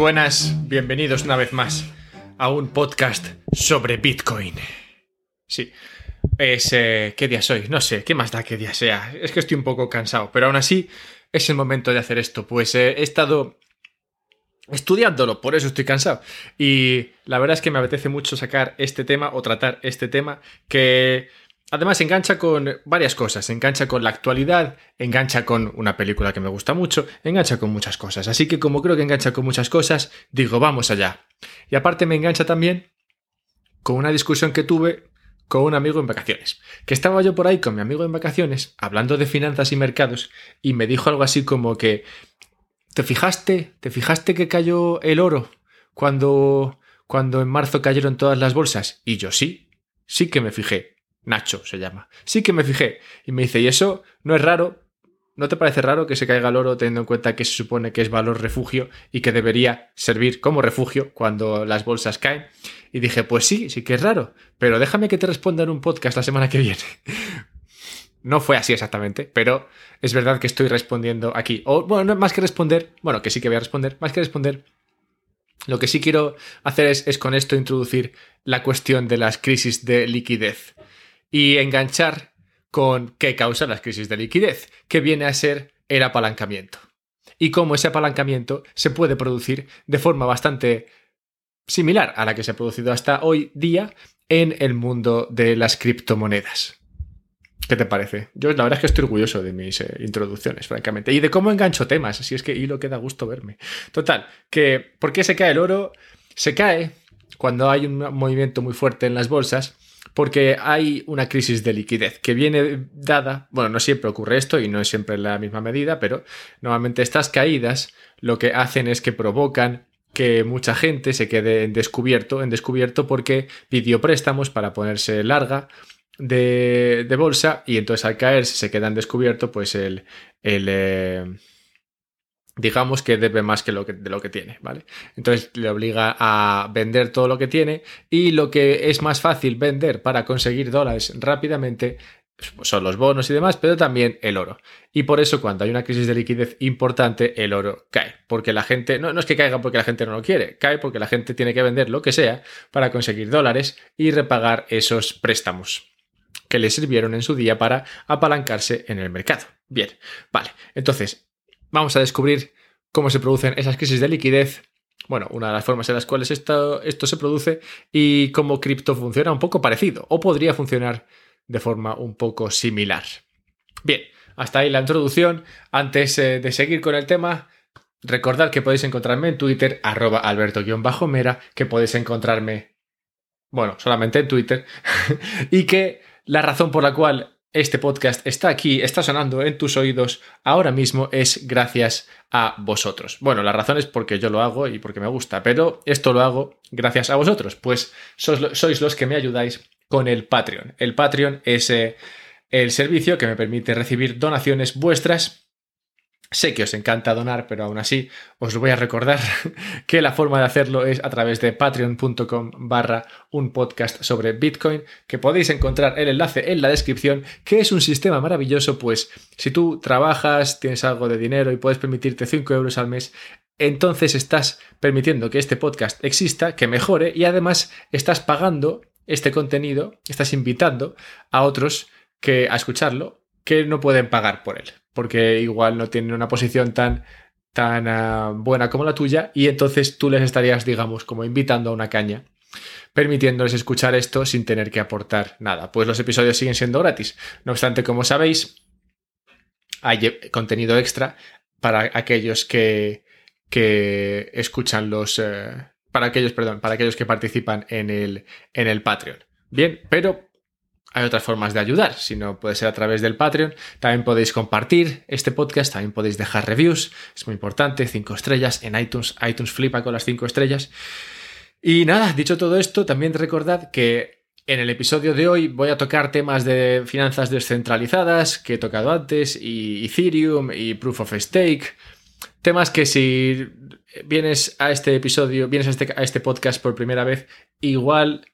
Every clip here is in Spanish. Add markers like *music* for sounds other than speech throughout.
buenas, bienvenidos una vez más a un podcast sobre Bitcoin. Sí, es... eh, ¿Qué día soy? No sé, ¿qué más da qué día sea? Es que estoy un poco cansado, pero aún así es el momento de hacer esto, pues eh, he estado estudiándolo, por eso estoy cansado. Y la verdad es que me apetece mucho sacar este tema o tratar este tema que además engancha con varias cosas. Engancha con la actualidad, engancha con una película que me gusta mucho, engancha con muchas cosas. Así que como creo que engancha con muchas cosas, digo, vamos allá. Y aparte me engancha también con una discusión que tuve con un amigo en vacaciones. Que estaba yo por ahí con mi amigo en vacaciones, hablando de finanzas y mercados, y me dijo algo así como que ¿Te fijaste? ¿Te fijaste que cayó el oro cuando, cuando en marzo cayeron todas las bolsas? Y yo sí, sí que me fijé. Nacho se llama. Sí que me fijé. Y me dice, ¿y eso no es raro? ¿No te parece raro que se caiga el oro teniendo en cuenta que se supone que es valor refugio y que debería servir como refugio cuando las bolsas caen? Y dije, pues sí, sí que es raro, pero déjame que te responda en un podcast la semana que viene. *laughs* No fue así exactamente, pero es verdad que estoy respondiendo aquí. O, bueno, no, más que responder, bueno, que sí que voy a responder, más que responder, lo que sí quiero hacer es, es con esto introducir la cuestión de las crisis de liquidez y enganchar con qué causa las crisis de liquidez, que viene a ser el apalancamiento. Y cómo ese apalancamiento se puede producir de forma bastante similar a la que se ha producido hasta hoy día en el mundo de las criptomonedas. ¿Qué te parece? Yo la verdad es que estoy orgulloso de mis eh, introducciones, francamente. Y de cómo engancho temas, así es que hilo que da gusto verme. Total, que ¿por qué se cae el oro? Se cae cuando hay un movimiento muy fuerte en las bolsas, porque hay una crisis de liquidez que viene dada, bueno, no siempre ocurre esto y no es siempre la misma medida, pero normalmente estas caídas lo que hacen es que provocan que mucha gente se quede en descubierto, en descubierto porque pidió préstamos para ponerse larga de, de, bolsa y entonces al caer si se queda en descubierto pues el, el eh, digamos que debe más que lo que, de lo que tiene, ¿vale? Entonces le obliga a vender todo lo que tiene y lo que es más fácil vender para conseguir dólares rápidamente son los bonos y demás, pero también el oro. Y por eso cuando hay una crisis de liquidez importante, el oro cae. Porque la gente, no, no, es que caiga porque la gente no lo quiere, cae porque la gente tiene que vender lo que sea para conseguir dólares y repagar esos préstamos que le sirvieron en su día para apalancarse en el mercado. Bien, vale. Entonces, vamos a descubrir cómo se producen esas crisis de liquidez. Bueno, una de las formas en las cuales esto, esto se produce y cómo cripto funciona un poco parecido o podría funcionar de forma un poco similar. Bien, hasta ahí la introducción. Antes eh, de seguir con el tema, recordad que podéis encontrarme en Twitter, arroba alberto-mera, que podéis encontrarme, bueno, solamente en Twitter, *laughs* y que la razón por la cual este podcast está aquí, está sonando en tus oídos ahora mismo es gracias a vosotros. Bueno, la razón es porque yo lo hago y porque me gusta, pero esto lo hago gracias a vosotros, pues sois, los que me ayudáis con el Patreon. El Patreon es eh, el servicio que me permite recibir donaciones vuestras Sé que os encanta donar, pero aún así os voy a recordar *laughs* que la forma de hacerlo es a través de patreon.com barra un podcast sobre Bitcoin, que podéis encontrar el enlace en la descripción, que es un sistema maravilloso, pues si tú trabajas, tienes algo de dinero y puedes permitirte 5 euros al mes, entonces estás permitiendo que este podcast exista, que mejore y además estás pagando este contenido, estás invitando a otros que a escucharlo que no pueden pagar por él porque igual no tienen una posición tan, tan uh, buena como la tuya y entonces tú les estarías, digamos, como invitando a una caña permitiéndoles escuchar esto sin tener que aportar nada. Pues los episodios siguen siendo gratis. No obstante, como sabéis, hay contenido extra para aquellos que, que escuchan los... Eh, para aquellos, perdón, para aquellos que participan en el, en el Patreon. Bien, pero hay otras formas de ayudar, si no puede ser a través del Patreon. También podéis compartir este podcast, también podéis dejar reviews, es muy importante, cinco estrellas en iTunes, iTunes flipa con las cinco estrellas. Y nada, dicho todo esto, también recordad que en el episodio de hoy voy a tocar temas de finanzas descentralizadas que he tocado antes, y Ethereum y Proof of Stake. Temas que si vienes a este episodio, vienes a este, a este podcast por primera vez, igual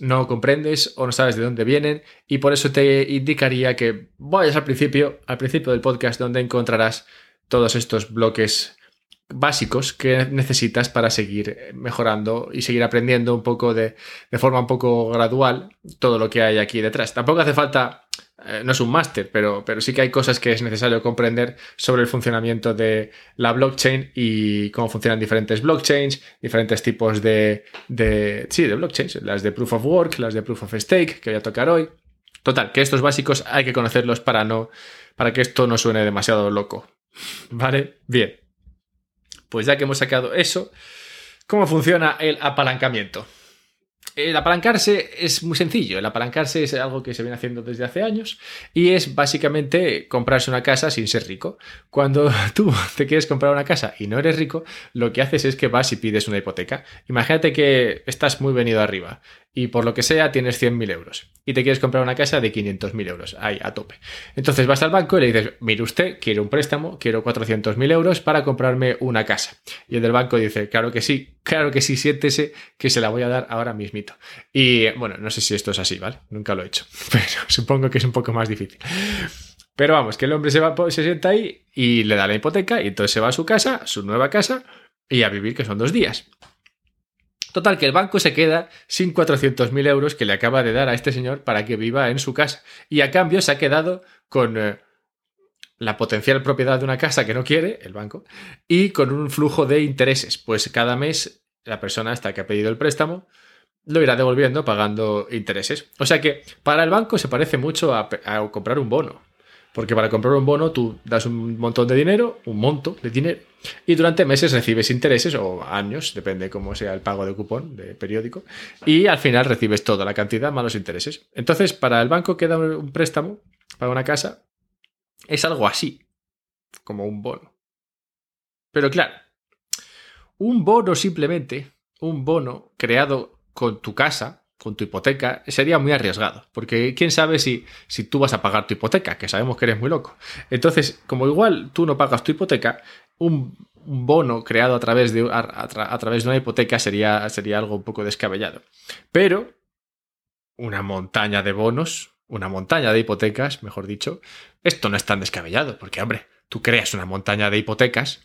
no comprendes o no sabes de dónde vienen y por eso te indicaría que vayas al principio, al principio del podcast donde encontrarás todos estos bloques básicos que necesitas para seguir mejorando y seguir aprendiendo un poco de, de forma un poco gradual todo lo que hay aquí detrás. Tampoco hace falta eh, no es un máster, pero, pero sí que hay cosas que es necesario comprender sobre el funcionamiento de la blockchain y cómo funcionan diferentes blockchains, diferentes tipos de, de, sí, de blockchains, las de proof of work, las de proof of stake, que voy a tocar hoy. Total, que estos básicos hay que conocerlos para no, para que esto no suene demasiado loco. *laughs* ¿Vale? Bien. Pues ya que hemos sacado eso, ¿cómo funciona el apalancamiento? El apalancarse es muy sencillo. El apalancarse es algo que se viene haciendo desde hace años y es básicamente comprarse una casa sin ser rico. Cuando *laughs* tú te quieres comprar una casa y no eres rico, lo que haces es que vas y pides una hipoteca. Imagínate que estás muy venido arriba y por lo que sea tienes 100.000 euros y te quieres comprar una casa de 500.000 euros, ahí a tope. Entonces vas al banco y le dices, mire usted, quiero un préstamo, quiero 400.000 euros para comprarme una casa. Y el del banco dice, claro que sí, claro que sí, siéntese que se la voy a dar ahora Y bueno, no sé si esto es así, ¿vale? Nunca lo he hecho, *laughs* pero supongo que es un poco más difícil. Pero vamos, que el hombre se, va, se sienta ahí y le da la hipoteca y entonces se va a su casa, su nueva casa, y a vivir que son dos días. Total, que el banco se queda sin 400.000 euros que le acaba de dar a este señor para que viva en su casa. Y a cambio se ha quedado con eh, la potencial propiedad de una casa que no quiere, el banco, y con un flujo de intereses. Pues cada mes la persona hasta que ha pedido el préstamo lo irá devolviendo pagando intereses. O sea que para el banco se parece mucho a comprar un bono. Porque para comprar un bono tú das un montón de dinero, un monto de dinero, y durante meses recibes intereses o años, depende cómo sea el pago de cupón de periódico, y al final recibes toda la cantidad más los intereses. Entonces, para el banco queda un préstamo para una casa, es algo así, como un bono. Pero claro, un bono simplemente, un bono creado con tu casa, con tu hipoteca sería muy arriesgado, porque quién sabe si, si tú vas a pagar tu hipoteca, que sabemos que eres muy loco. Entonces, como igual tú no pagas tu hipoteca, un, bono creado a través de, a, través de una hipoteca sería, sería algo un poco descabellado. Pero una montaña de bonos, una montaña de hipotecas, mejor dicho, esto no es tan descabellado, porque hombre, tú creas una montaña de hipotecas,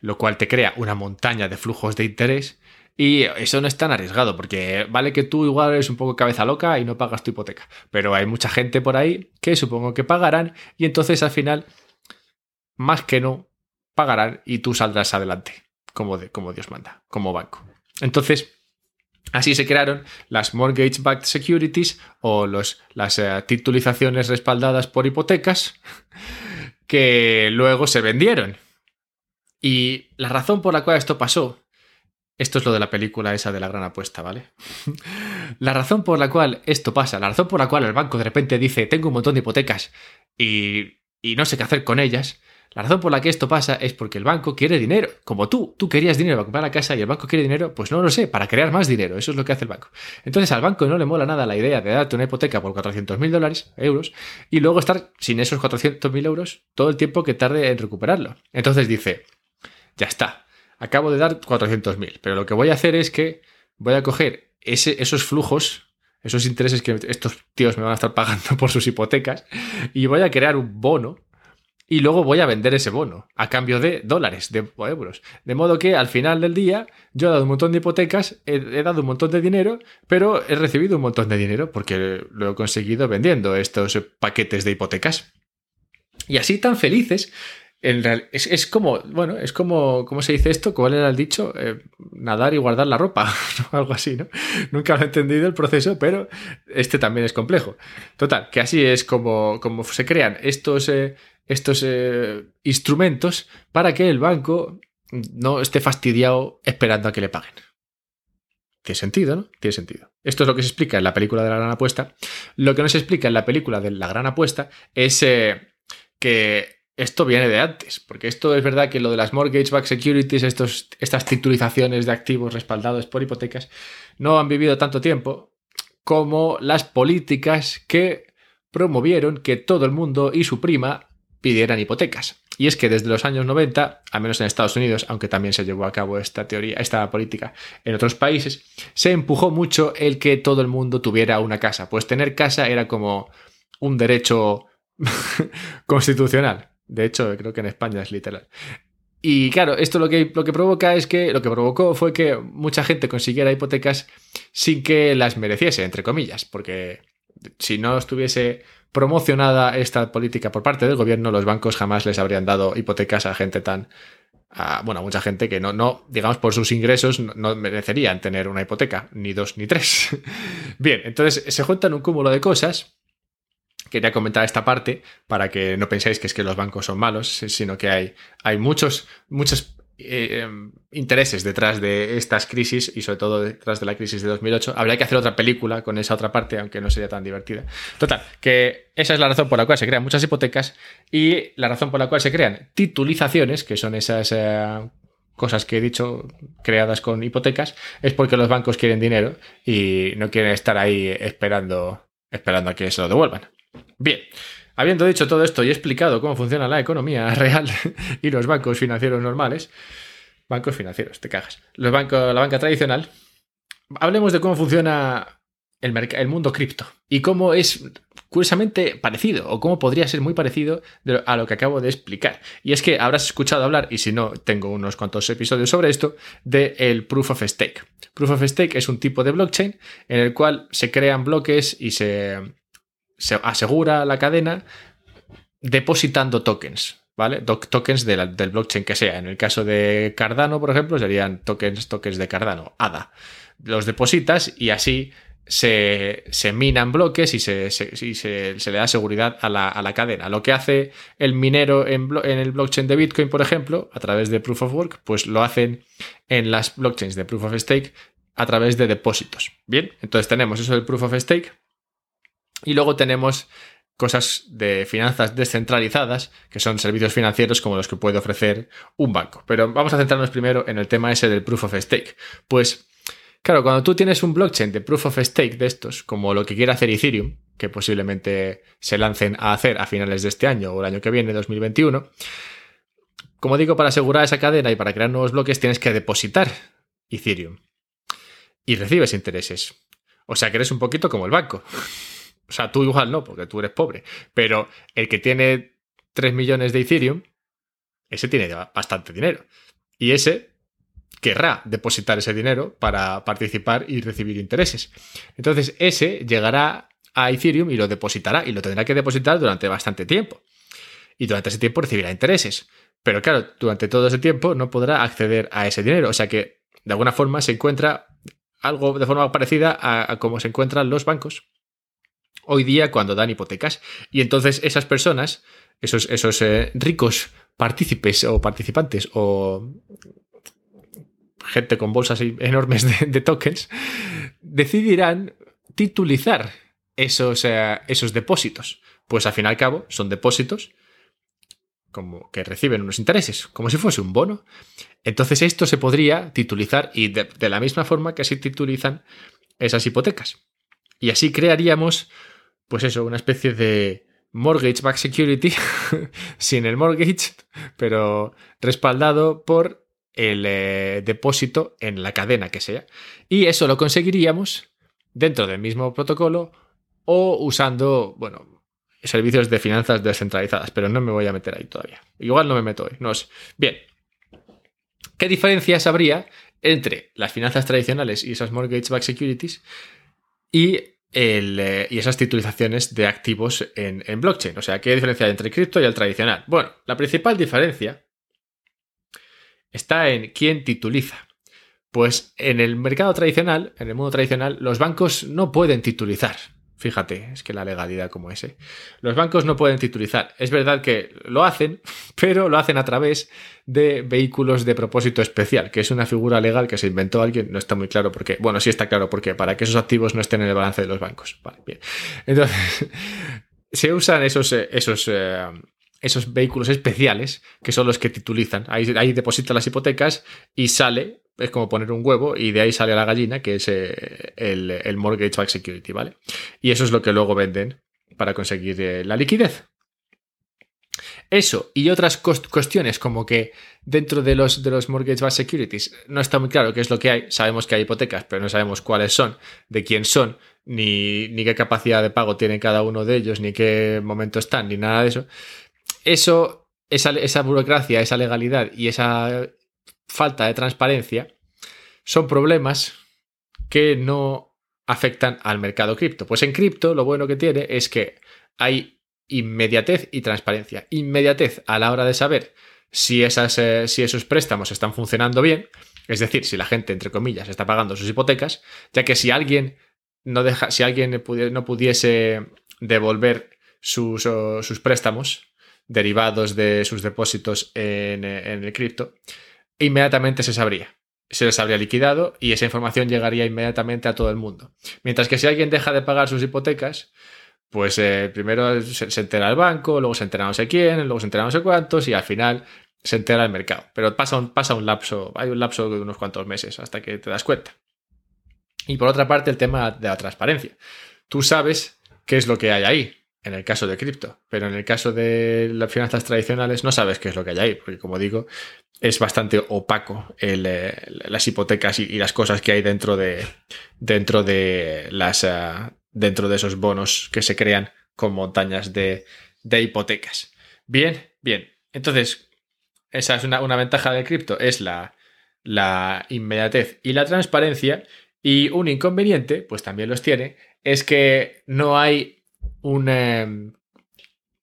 lo cual te crea una montaña de flujos de interés, y eso no es tan arriesgado, porque vale que tú igual eres un poco cabeza loca y no pagas tu hipoteca, pero hay mucha gente por ahí que supongo que pagarán y entonces al final, más que no, pagarán y tú saldrás adelante, como, de, como Dios manda, como banco. Entonces, Así se crearon las mortgage-backed securities o los, las eh, titulizaciones respaldadas por hipotecas que luego se vendieron. Y la razón por la cual esto pasó esto es lo de la película esa de la gran apuesta, ¿vale? *laughs* la razón por la cual esto pasa, la razón por la cual el banco de repente dice, tengo un montón de hipotecas y, y no sé qué hacer con ellas, la razón por la que esto pasa es porque el banco quiere dinero. Como tú, tú querías dinero para comprar la casa y el banco quiere dinero, pues no lo sé, para crear más dinero. Eso es lo que hace el banco. Entonces al banco no le mola nada la idea de darte una hipoteca por 400.000 dólares, euros, y luego estar sin esos 400.000 euros todo el tiempo que tarde en recuperarlo. Entonces dice, ya está, acabo de dar 400.000, pero lo que voy a hacer es que voy a coger esos flujos, esos intereses que estos tíos me van a estar pagando *laughs* por sus hipotecas, y voy a crear un bono y luego voy a vender ese bono a cambio de dólares de, o euros. De modo que al final del día yo he dado un montón de hipotecas, he, dado un montón de dinero, pero he recibido un montón de dinero porque lo he conseguido vendiendo estos paquetes de hipotecas. Y así tan felices es, como, bueno, es como, ¿cómo se dice esto? ¿Cuál era el dicho? Eh, nadar y guardar la ropa, *laughs* algo así, ¿no? Nunca lo he entendido el proceso, pero este también es complejo. Total, que así es como, como se crean estos, eh, estos eh, instrumentos para que el banco no esté fastidiado esperando a que le paguen. Tiene sentido, ¿no? Tiene sentido. Esto es lo que se explica en la película de la gran apuesta. Lo que no se explica en la película de la gran apuesta es que esto viene de antes, porque esto es verdad que lo de las mortgage-backed securities, estos, estas titulizaciones de activos respaldados por hipotecas, no han vivido tanto tiempo como las políticas que promovieron que todo el mundo y su prima pidieran hipotecas. Y es que desde los años 90, al menos en Estados Unidos, aunque también se llevó a cabo esta teoría, esta política en otros países, se empujó mucho el que todo el mundo tuviera una casa. Pues tener casa era como un derecho *laughs* constitucional. De hecho, creo que en España es literal. Y claro, esto lo que, lo que provoca es que, lo que provocó fue que mucha gente consiguiera hipotecas sin que las mereciese, entre comillas, porque si no estuviese promocionada esta política por parte del gobierno, los bancos jamás les habrían dado hipotecas a gente tan, bueno, a mucha gente que no, no, digamos, por sus ingresos no, merecerían tener una hipoteca, ni dos ni tres. *laughs* Bien, entonces se juntan un cúmulo de cosas. Quería comentar esta parte para que no penséis que es que los bancos son malos, sino que hay, hay muchos, muchos eh, em, intereses detrás de estas crisis y sobre todo detrás de la crisis de 2008. Habría que hacer otra película con esa otra parte, aunque no sería tan divertida. Total, que esa es la razón por la cual se crean muchas hipotecas y la razón por la cual se crean titulizaciones, que son esas eh, cosas que he dicho creadas con hipotecas, es porque los bancos quieren dinero y no quieren estar ahí esperando, esperando a que se lo devuelvan. Bien. Habiendo dicho todo esto y explicado cómo funciona la economía *laughs* real y los bancos financieros normales, bancos financieros, te cagas, los bancos, la banca tradicional, hablemos de cómo funciona el, el mundo cripto y cómo es curiosamente parecido o cómo podría ser muy parecido a lo que acabo de explicar. Y es que habrás escuchado hablar, y si no, tengo unos cuantos episodios sobre esto, del el Proof of Stake. Proof of Stake es un tipo de blockchain en el cual se crean bloques y se se asegura la cadena depositando tokens, ¿vale? tokens del blockchain que sea. En el caso de Cardano, por ejemplo, serían tokens, tokens de Cardano, ADA. Los depositas y así se, minan bloques y, se, se, le da seguridad a la, cadena. Lo que hace el minero en, en, el blockchain de Bitcoin, por ejemplo, a través de Proof of Work, pues lo hacen en las blockchains de Proof of Stake a través de depósitos. Bien, entonces tenemos eso del Proof of Stake y luego tenemos cosas de finanzas descentralizadas, que son servicios financieros como los que puede ofrecer un banco. Pero vamos a centrarnos primero en el tema ese del proof of stake. Pues, claro, cuando tú tienes un blockchain de proof of stake de estos, como lo que quiere hacer Ethereum, que posiblemente se lancen a hacer a finales de este año o el año que viene, 2021, como digo, para asegurar esa cadena y para crear nuevos bloques tienes que depositar Ethereum. Y recibes intereses. O sea que eres un poquito como el banco. O sea, tú igual no, porque tú eres pobre. Pero el que tiene 3 millones de Ethereum, ese tiene bastante dinero. Y ese querrá depositar ese dinero para participar y recibir intereses. Entonces, ese llegará a Ethereum y lo depositará y lo tendrá que depositar durante bastante tiempo. Y durante ese tiempo recibirá intereses. Pero claro, durante todo ese tiempo no podrá acceder a ese dinero. O sea que, de alguna forma, se encuentra algo de forma parecida a, a cómo se encuentran los bancos hoy día cuando dan hipotecas. Y entonces esas personas, esos, esos eh, ricos partícipes o participantes o gente con bolsas enormes de, tokens, decidirán titulizar esos, eh, esos depósitos. Pues al fin y al cabo son depósitos como que reciben unos intereses, como si fuese un bono. Entonces esto se podría titulizar y de, de la misma forma que se titulizan esas hipotecas. Y así crearíamos pues eso, una especie de mortgage back security *laughs* sin el mortgage, pero respaldado por el eh, depósito en la cadena que sea. Y eso lo conseguiríamos dentro del mismo protocolo o usando, bueno, servicios de finanzas descentralizadas, pero no me voy a meter ahí todavía. Igual no me meto hoy. No sé. Bien. ¿Qué diferencias habría entre las finanzas tradicionales y esas mortgage back securities y eh, y esas titulizaciones de activos en, blockchain. O sea, ¿qué diferencia entre el cripto y el tradicional? Bueno, la principal diferencia está en quién tituliza. Pues en el mercado tradicional, en el mundo tradicional, los bancos no pueden titulizar. Fíjate, es que la legalidad como ese. Los bancos no pueden titulizar. Es verdad que lo hacen, *laughs* pero lo hacen a través de vehículos de propósito especial, que es una figura legal que se inventó alguien, no está muy claro por qué. Bueno, sí está claro por qué, para que esos activos no estén en el balance de los bancos. Vale, bien. Entonces, *laughs* se usan esos, eh, esos, eh, esos vehículos especiales, que son los que titulizan. Ahí, ahí depositan las hipotecas y sale es como poner un huevo y de ahí sale la gallina, que es eh, el, mortgage back security, ¿vale? Y eso es lo que luego venden para conseguir eh, la liquidez. Eso y otras cuestiones como que dentro de los, de los mortgage back securities no está muy claro qué es lo que hay. Sabemos que hay hipotecas, pero no sabemos cuáles son, de quién son, ni, ni qué capacidad de pago tiene cada uno de ellos, ni qué momento están, ni nada de eso. Eso esa, burocracia, esa legalidad y esa falta de transparencia son problemas que no afectan al mercado cripto. Pues en cripto lo bueno que tiene es que hay inmediatez y transparencia. Inmediatez a la hora de saber si, esas, eh, si esos préstamos están funcionando bien, es decir, si la gente, entre comillas, está pagando sus hipotecas, ya que si alguien no deja, si alguien no pudiese devolver sus, sus préstamos derivados de sus depósitos en, en el cripto, inmediatamente se sabría se les habría liquidado y esa información llegaría inmediatamente a todo el mundo. Mientras que si alguien deja de pagar sus hipotecas, pues eh, primero se, entera el banco, luego se entera no sé quién, luego se entera no sé cuántos y al final se entera el mercado. Pero pasa pasa un lapso, hay un lapso de unos cuantos meses hasta que te das cuenta. Y por otra parte, el tema de la transparencia. Tú sabes qué es lo que hay ahí, en el caso de cripto, pero en el caso de las finanzas tradicionales no sabes qué es lo que hay ahí, porque como digo, es bastante opaco eh, las hipotecas y, las cosas que hay dentro de, dentro de las, ah, dentro de esos bonos que se crean con montañas de, hipotecas. Bien, bien. Entonces, esa es una, ventaja de cripto, es la, la inmediatez y la transparencia. Y un inconveniente, pues también los tiene, es que no hay un... Em,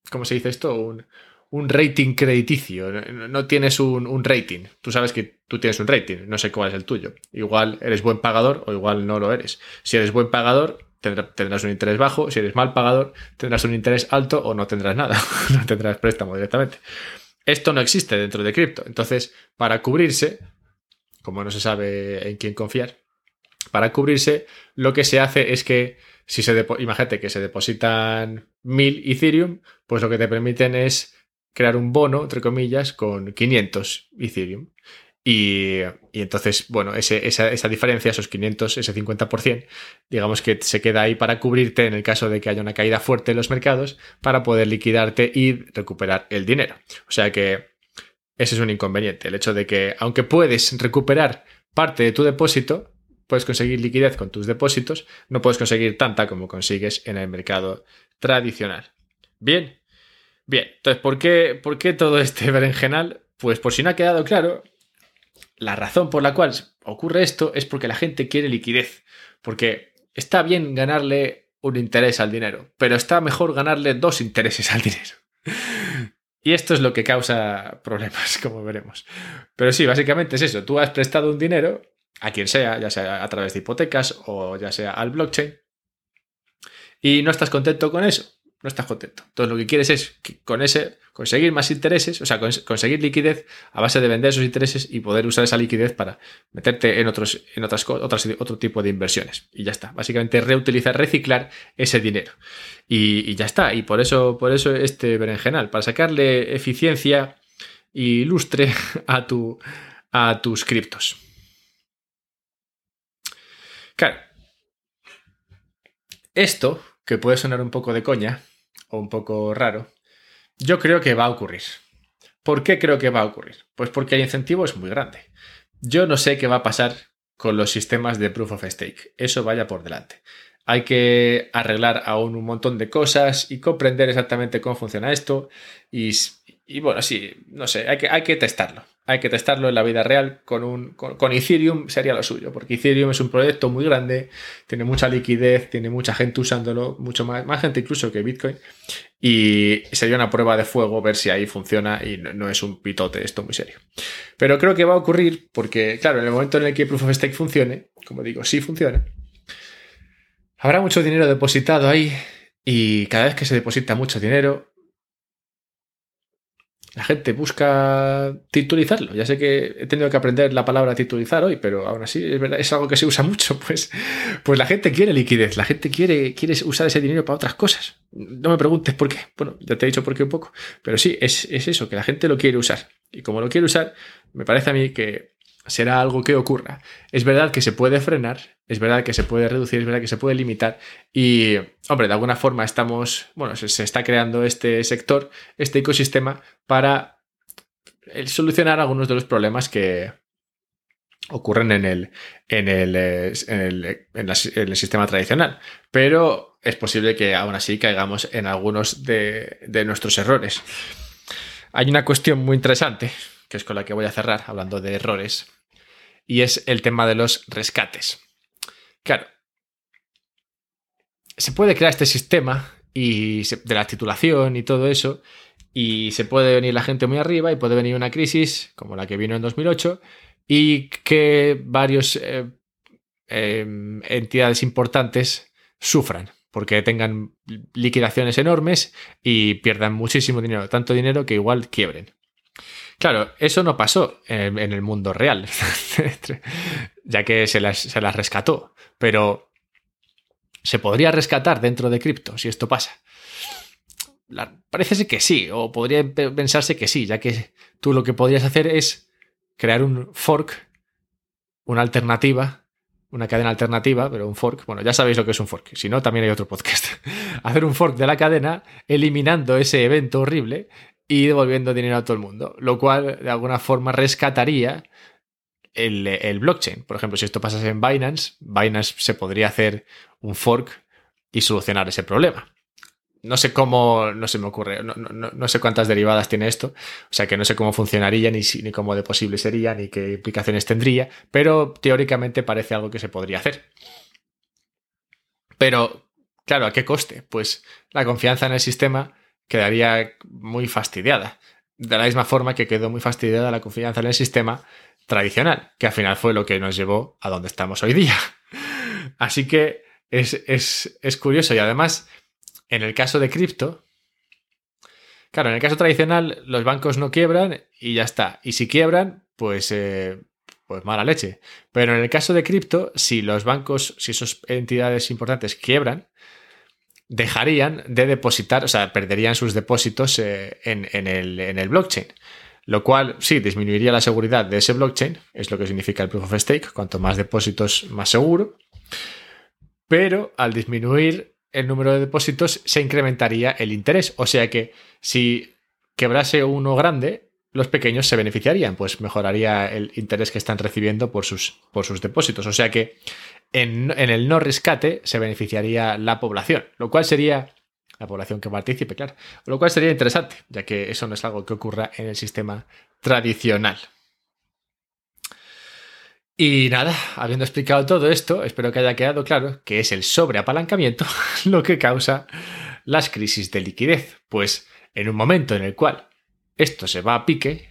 ¿Cómo se dice esto? Un, un rating crediticio, no tienes un, rating. Tú sabes que tú tienes un rating, no sé cuál es el tuyo. Igual eres buen pagador o igual no lo eres. Si eres buen pagador, tendrás un interés bajo. Si eres mal pagador, tendrás un interés alto o no tendrás nada. *laughs* no tendrás préstamo directamente. Esto no existe dentro de cripto. Entonces, para cubrirse, como no se sabe en quién confiar, para cubrirse, lo que se hace es que si se imagínate que se depositan mil Ethereum, pues lo que te permiten es crear un bono, entre comillas, con 500 Ethereum. Y, entonces, bueno, esa, diferencia, esos 500, ese 50%, digamos que se queda ahí para cubrirte en el caso de que haya una caída fuerte en los mercados, para poder liquidarte y recuperar el dinero. O sea que ese es un inconveniente, el hecho de que aunque puedes recuperar parte de tu depósito, puedes conseguir liquidez con tus depósitos, no puedes conseguir tanta como consigues en el mercado tradicional. Bien, Bien, entonces, ¿por qué, ¿por qué todo este *laughs* berenjenal? Pues por si no ha quedado claro, la razón por la cual ocurre esto es porque la gente quiere liquidez. Porque está bien ganarle un interés al dinero, pero está mejor ganarle dos intereses al dinero. Y esto es lo que causa problemas, *laughs* como veremos. Pero sí, básicamente es eso. Tú has prestado un dinero a quien sea, ya sea a través de hipotecas o ya sea al blockchain, y no estás contento con eso no estás contento. Entonces lo que quieres es con ese conseguir más intereses, o sea, conseguir liquidez a base de vender esos intereses y poder usar esa liquidez para meterte en otros, en otras otras, otro tipo de inversiones. Y ya está. Básicamente reutilizar, reciclar ese dinero. Y, ya está. Y por eso, por eso este berenjenal, para sacarle eficiencia y lustre *laughs* a, tu, a tus criptos. Claro. Esto, que puede sonar un poco de coña, un poco raro, yo creo que va a ocurrir. ¿Por qué creo que va a ocurrir? Pues porque el incentivo es muy grande. Yo no sé qué va a pasar con los sistemas de proof of stake. Eso vaya por delante. Hay que arreglar aún un montón de cosas y comprender exactamente cómo funciona esto. Y, y bueno, sí, no sé, hay que, hay que testarlo hay que testarlo en la vida real con, un, con, Ethereum sería lo suyo, porque Ethereum es un proyecto muy grande, tiene mucha liquidez, tiene mucha gente usándolo, mucho más, gente incluso que Bitcoin, y sería una prueba de fuego ver si ahí funciona y no, es un pitote esto muy serio. Pero creo que va a ocurrir porque, claro, en el momento en el que Proof of Stake funcione, como digo, sí funciona, habrá mucho dinero depositado ahí y cada vez que se deposita mucho dinero, la gente busca titulizarlo. Ya sé que he tenido que aprender la palabra titulizar hoy, pero aún así es, verdad, es algo que se usa *laughs* mucho. Pues, pues la gente quiere liquidez, la gente quiere, quiere usar ese dinero para otras cosas. No me preguntes por qué. Bueno, ya te he dicho por qué un poco, pero sí, es, es eso, que la gente lo quiere usar. Y como lo quiere usar, me parece a mí que será algo que ocurra. Es verdad que se puede frenar, es verdad que se puede reducir, es verdad que se puede limitar y, hombre, de alguna forma estamos, bueno, se, está creando este sector, este ecosistema para eh, solucionar algunos de los problemas que ocurren en el, en el, eh, en el, sistema tradicional. Pero es posible que aún así caigamos en algunos de, de nuestros errores. hay una cuestión muy interesante, que es con la que voy a cerrar, hablando de errores, y es el tema de los rescates. Claro, se puede crear este sistema y de la titulación y todo eso, y se puede venir la gente muy arriba y puede venir una crisis como la que vino en 2008 y que varios eh, em, entidades importantes sufran porque tengan liquidaciones enormes y pierdan muchísimo dinero, tanto dinero que igual quiebren. Claro, eso no pasó en, el mundo real, *laughs* ya que se las, rescató, pero ¿se podría rescatar dentro de cripto si esto pasa? parece que sí, o podría pensarse que sí, ya que tú lo que podrías hacer es crear un fork, una alternativa, una cadena alternativa, pero un fork. Bueno, ya sabéis lo que es un fork, si no, también hay otro podcast. *laughs* hacer un fork de la cadena, eliminando ese evento horrible y devolviendo dinero a todo el mundo, lo cual de alguna forma rescataría el, el blockchain. Por ejemplo, si esto pasase en Binance, Binance se podría hacer un fork y solucionar ese problema no sé cómo, no se me ocurre, no, sé cuántas derivadas tiene esto, o sea que no sé cómo funcionaría, ni, ni cómo de posible sería, ni qué implicaciones tendría, pero teóricamente parece algo que se podría hacer. Pero, claro, ¿a qué coste? Pues la confianza en el sistema quedaría muy fastidiada. De la misma forma que quedó muy fastidiada la confianza en el sistema tradicional, que al final fue lo que nos llevó a donde estamos hoy día. *laughs* Así que es, es, es curioso y además en el caso de cripto, claro, en el caso tradicional los bancos no quiebran y ya está. Y si quiebran, pues, eh, pues mala leche. Pero en el caso de cripto, si los bancos, si esas entidades importantes quiebran, dejarían de depositar, o sea, perderían sus depósitos eh, en, el, en el blockchain. Lo cual sí disminuiría la seguridad de ese blockchain, es lo que significa el proof of stake, cuanto más depósitos, más seguro. Pero al disminuir el número de depósitos, se incrementaría el interés. O sea que si quebrase uno grande, los pequeños se beneficiarían, pues mejoraría el interés que están recibiendo por sus, por sus depósitos. O sea que en, el no rescate se beneficiaría la población, lo cual sería la población que participe, claro. Lo cual sería interesante, ya que eso no es algo que ocurra en el sistema tradicional. Y nada, habiendo explicado todo esto, espero que haya quedado claro que es el sobreapalancamiento *laughs* lo que causa las crisis de liquidez, pues en un momento en el cual esto se va a pique,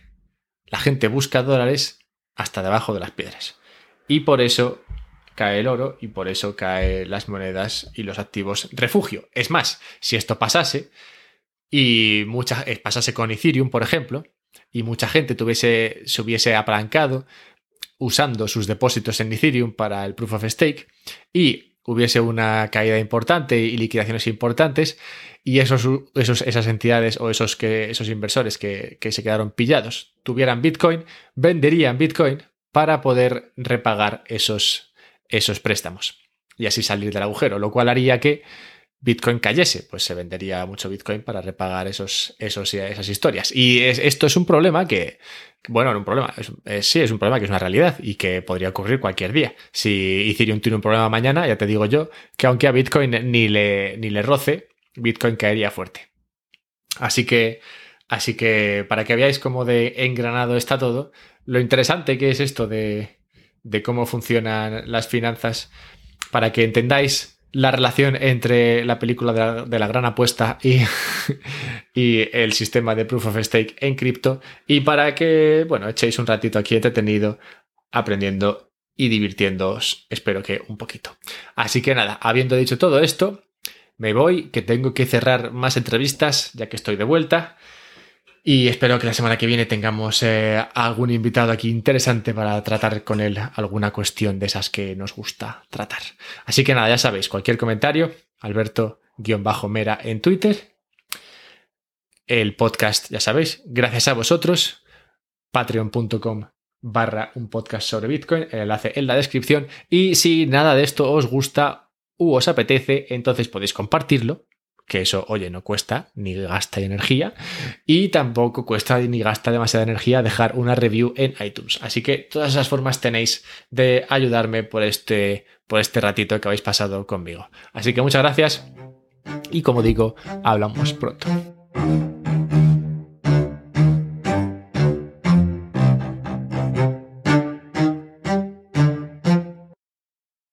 la gente busca dólares hasta debajo de las piedras. Y por eso cae el oro y por eso caen las monedas y los activos refugio. Es más, si esto pasase y mucha, eh, pasase con Ethereum, por ejemplo, y mucha gente tuviese, se hubiese apalancado usando sus depósitos en Ethereum para el proof of stake y hubiese una caída importante y liquidaciones importantes y esos, esos, esas entidades o esos, que, esos inversores que, que se quedaron pillados tuvieran Bitcoin, venderían Bitcoin para poder repagar esos, esos préstamos y así salir del agujero, lo cual haría que Bitcoin cayese, pues se vendería mucho Bitcoin para repagar esos, esos, esas historias. Y esto es un problema que, bueno, un problema, sí, es un problema que es una realidad y que podría ocurrir cualquier día. Si Ethereum tiene un problema mañana, ya te digo yo, que aunque a Bitcoin ni le, ni le roce, Bitcoin caería fuerte. Así que, así que para que veáis cómo de engranado está todo, lo interesante que es esto de, de cómo funcionan las finanzas, para que entendáis la relación entre la película de la, gran apuesta y, *laughs* y, el sistema de proof of stake en cripto y para que, bueno, echéis un ratito aquí entretenido aprendiendo y divirtiéndoos, espero que un poquito. Así que nada, habiendo dicho todo esto, me voy, que tengo que cerrar más entrevistas ya que estoy de vuelta. Y espero que la semana que viene tengamos eh, algún invitado aquí interesante para tratar con él alguna cuestión de esas que nos gusta tratar. Así que nada, ya sabéis, cualquier comentario, Alberto-Mera en Twitter. El podcast, ya sabéis, gracias a vosotros, patreon.com barra un podcast sobre Bitcoin, el enlace en la descripción. Y si nada de esto os gusta u os apetece, entonces podéis compartirlo que eso, oye, no cuesta ni gasta energía y tampoco cuesta ni gasta demasiada energía dejar una review en iTunes. Así que todas esas formas tenéis de ayudarme por este, por este ratito que habéis pasado conmigo. Así que muchas gracias y como digo, hablamos pronto.